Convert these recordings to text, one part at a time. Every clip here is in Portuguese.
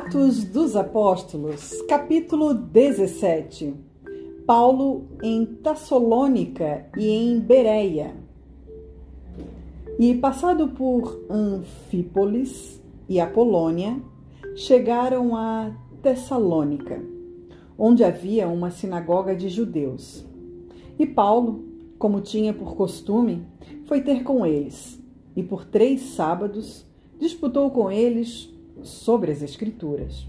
Atos dos Apóstolos, capítulo 17. Paulo em Tassalônica e em Bereia. E passado por Anfípolis e Apolônia, chegaram a Tessalônica, onde havia uma sinagoga de judeus. E Paulo, como tinha por costume, foi ter com eles, e por três sábados disputou com eles sobre as Escrituras,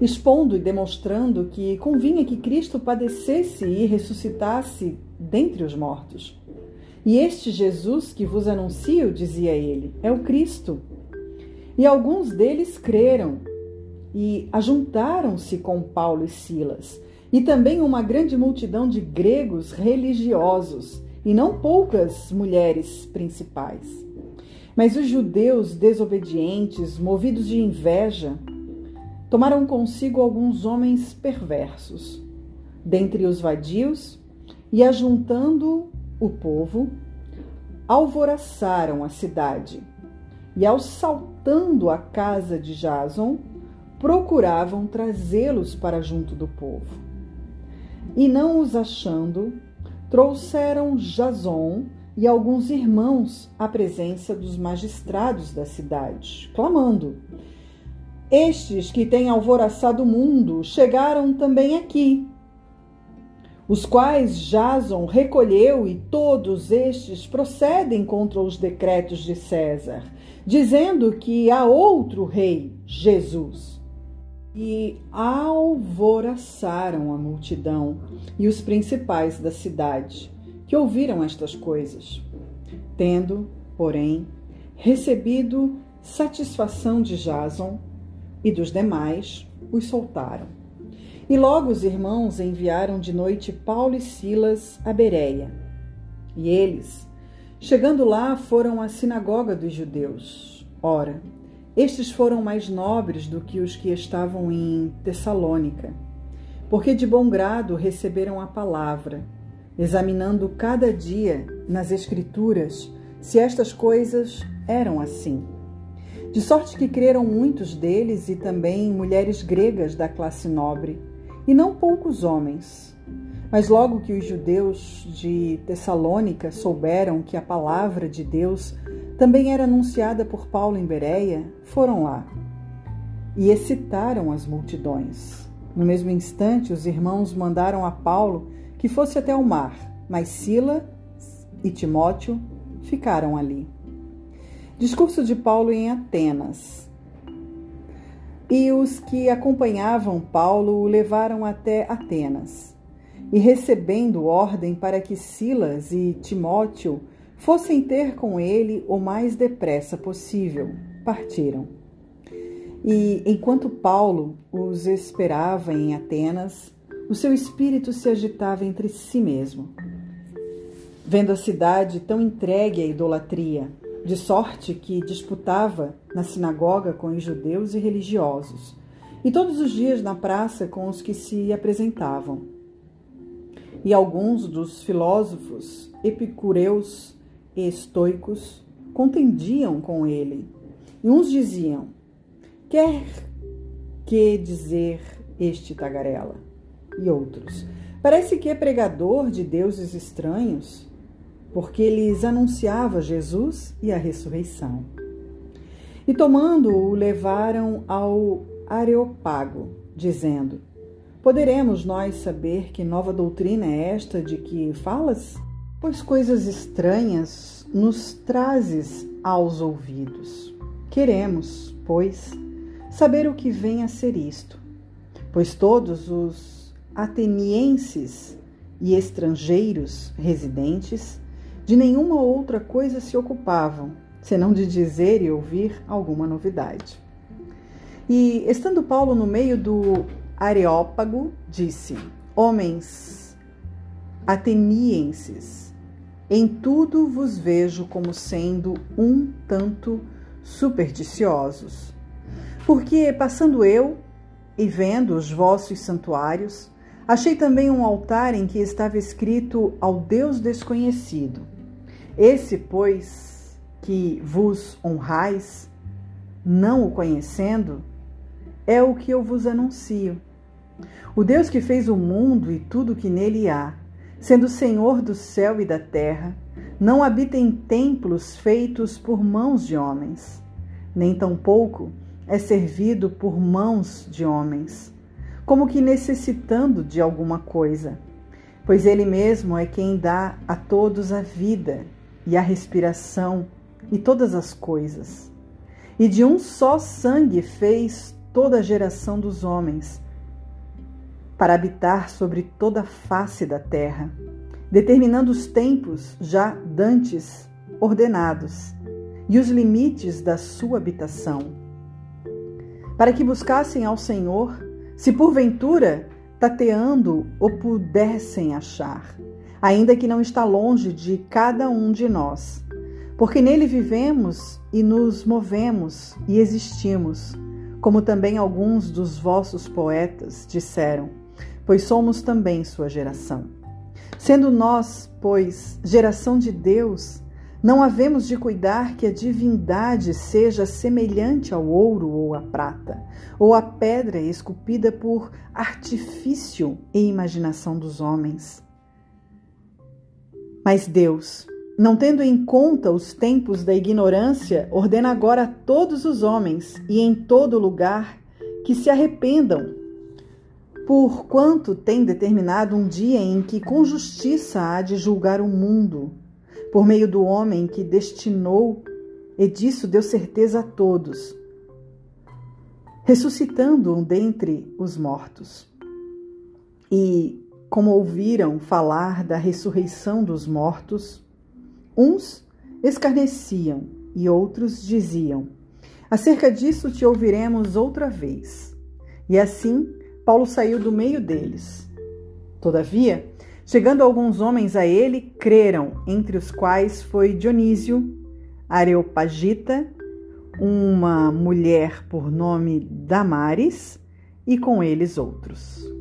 expondo e demonstrando que convinha que Cristo padecesse e ressuscitasse dentre os mortos. E este Jesus que vos anuncio, dizia ele, é o Cristo. E alguns deles creram e ajuntaram-se com Paulo e Silas, e também uma grande multidão de gregos religiosos, e não poucas mulheres principais. Mas os judeus desobedientes, movidos de inveja, tomaram consigo alguns homens perversos, dentre os vadios, e ajuntando o povo, alvoraçaram a cidade, e assaltando a casa de Jason, procuravam trazê-los para junto do povo. E não os achando, trouxeram Jason e alguns irmãos à presença dos magistrados da cidade, clamando: Estes que têm alvoraçado o mundo chegaram também aqui, os quais Jason recolheu e todos estes procedem contra os decretos de César, dizendo que há outro rei, Jesus. E alvoraçaram a multidão e os principais da cidade que ouviram estas coisas, tendo, porém, recebido satisfação de Jason e dos demais, os soltaram. E logo os irmãos enviaram de noite Paulo e Silas a Bereia. E eles, chegando lá, foram à sinagoga dos judeus. Ora, estes foram mais nobres do que os que estavam em Tessalônica, porque de bom grado receberam a palavra examinando cada dia nas Escrituras se estas coisas eram assim. De sorte que creram muitos deles e também mulheres gregas da classe nobre, e não poucos homens. Mas logo que os judeus de Tessalônica souberam que a palavra de Deus também era anunciada por Paulo em Bereia, foram lá e excitaram as multidões. No mesmo instante, os irmãos mandaram a Paulo que fosse até o mar, mas Sila e Timóteo ficaram ali. Discurso de Paulo em Atenas. E os que acompanhavam Paulo o levaram até Atenas. E recebendo ordem para que Silas e Timóteo fossem ter com ele o mais depressa possível, partiram. E enquanto Paulo os esperava em Atenas, o seu espírito se agitava entre si mesmo, vendo a cidade tão entregue à idolatria, de sorte que disputava na sinagoga com os judeus e religiosos, e todos os dias na praça com os que se apresentavam. E alguns dos filósofos epicureus e estoicos contendiam com ele. E uns diziam: Quer que dizer este tagarela? E outros. Parece que é pregador de deuses estranhos, porque lhes anunciava Jesus e a ressurreição. E tomando-o, levaram ao Areopago, dizendo: Poderemos nós saber que nova doutrina é esta de que falas? Pois coisas estranhas nos trazes aos ouvidos. Queremos, pois, saber o que vem a ser isto, pois todos os atenienses e estrangeiros residentes de nenhuma outra coisa se ocupavam, senão de dizer e ouvir alguma novidade. E, estando Paulo no meio do Areópago, disse: Homens atenienses, em tudo vos vejo como sendo um tanto supersticiosos. Porque, passando eu e vendo os vossos santuários, Achei também um altar em que estava escrito ao Deus desconhecido. Esse, pois, que vos honrais, não o conhecendo, é o que eu vos anuncio. O Deus que fez o mundo e tudo que nele há, sendo Senhor do céu e da terra, não habita em templos feitos por mãos de homens, nem tampouco é servido por mãos de homens, como que necessitando de alguma coisa, pois Ele mesmo é quem dá a todos a vida e a respiração e todas as coisas. E de um só sangue fez toda a geração dos homens, para habitar sobre toda a face da terra, determinando os tempos já dantes ordenados e os limites da sua habitação, para que buscassem ao Senhor, se porventura tateando o pudessem achar, ainda que não está longe de cada um de nós, porque nele vivemos e nos movemos e existimos, como também alguns dos vossos poetas disseram, pois somos também sua geração. Sendo nós, pois, geração de Deus, não havemos de cuidar que a divindade seja semelhante ao ouro ou à prata, ou à pedra esculpida por artifício e imaginação dos homens. Mas Deus, não tendo em conta os tempos da ignorância, ordena agora a todos os homens e em todo lugar que se arrependam, por quanto tem determinado um dia em que com justiça há de julgar o mundo por meio do homem que destinou, e disso deu certeza a todos, ressuscitando-o dentre os mortos. E, como ouviram falar da ressurreição dos mortos, uns escarneciam e outros diziam: Acerca disso te ouviremos outra vez. E assim Paulo saiu do meio deles. Todavia, Chegando alguns homens a ele, creram, entre os quais foi Dionísio, Areopagita, uma mulher por nome Damares, e com eles outros.